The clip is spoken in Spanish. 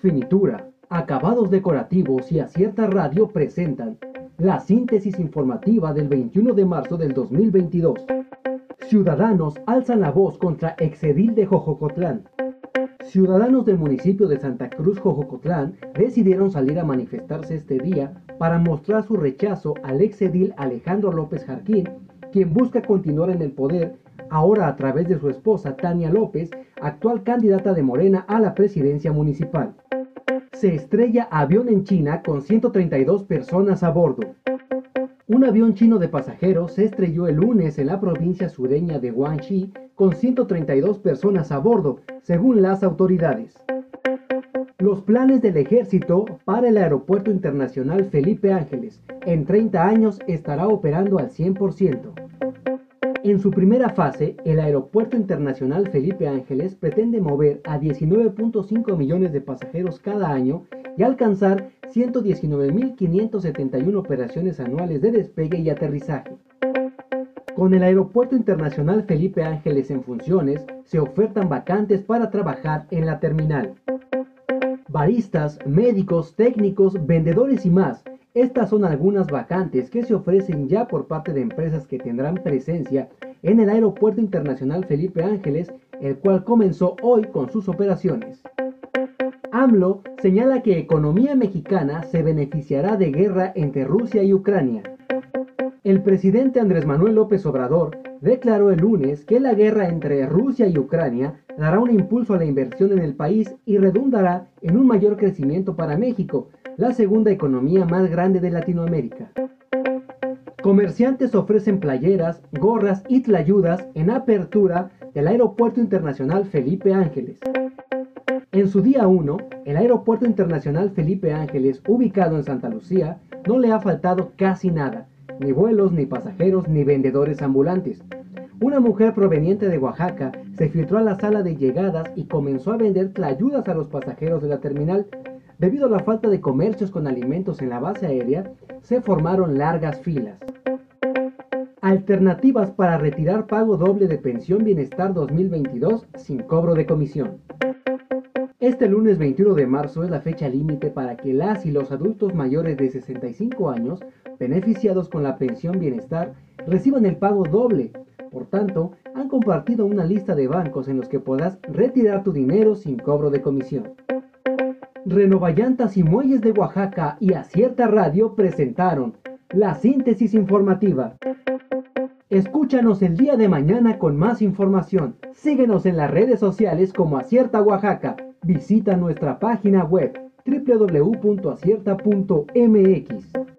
Finitura, acabados decorativos y Acierta Radio presentan la síntesis informativa del 21 de marzo del 2022. Ciudadanos alzan la voz contra Exedil de Jojocotlán. Ciudadanos del municipio de Santa Cruz Jojocotlán decidieron salir a manifestarse este día para mostrar su rechazo al exedil Alejandro López Jarquín, quien busca continuar en el poder ahora a través de su esposa Tania López, actual candidata de Morena a la presidencia municipal se estrella avión en China con 132 personas a bordo. Un avión chino de pasajeros se estrelló el lunes en la provincia sureña de Guangxi con 132 personas a bordo, según las autoridades. Los planes del ejército para el Aeropuerto Internacional Felipe Ángeles en 30 años estará operando al 100%. En su primera fase, el Aeropuerto Internacional Felipe Ángeles pretende mover a 19.5 millones de pasajeros cada año y alcanzar 119.571 operaciones anuales de despegue y aterrizaje. Con el Aeropuerto Internacional Felipe Ángeles en funciones, se ofertan vacantes para trabajar en la terminal. Baristas, médicos, técnicos, vendedores y más estas son algunas vacantes que se ofrecen ya por parte de empresas que tendrán presencia en el Aeropuerto Internacional Felipe Ángeles, el cual comenzó hoy con sus operaciones. AMLO señala que economía mexicana se beneficiará de guerra entre Rusia y Ucrania. El presidente Andrés Manuel López Obrador declaró el lunes que la guerra entre Rusia y Ucrania dará un impulso a la inversión en el país y redundará en un mayor crecimiento para México, la segunda economía más grande de Latinoamérica. Comerciantes ofrecen playeras, gorras y tlayudas en apertura del Aeropuerto Internacional Felipe Ángeles. En su día 1, el Aeropuerto Internacional Felipe Ángeles, ubicado en Santa Lucía, no le ha faltado casi nada, ni vuelos, ni pasajeros, ni vendedores ambulantes. Una mujer proveniente de Oaxaca se filtró a la sala de llegadas y comenzó a vender tlayudas a los pasajeros de la terminal Debido a la falta de comercios con alimentos en la base aérea, se formaron largas filas. Alternativas para retirar pago doble de pensión bienestar 2022 sin cobro de comisión. Este lunes 21 de marzo es la fecha límite para que las y los adultos mayores de 65 años, beneficiados con la pensión bienestar, reciban el pago doble. Por tanto, han compartido una lista de bancos en los que podrás retirar tu dinero sin cobro de comisión. Renovallantas y Muelles de Oaxaca y Acierta Radio presentaron la síntesis informativa. Escúchanos el día de mañana con más información. Síguenos en las redes sociales como Acierta Oaxaca. Visita nuestra página web www.acierta.mx.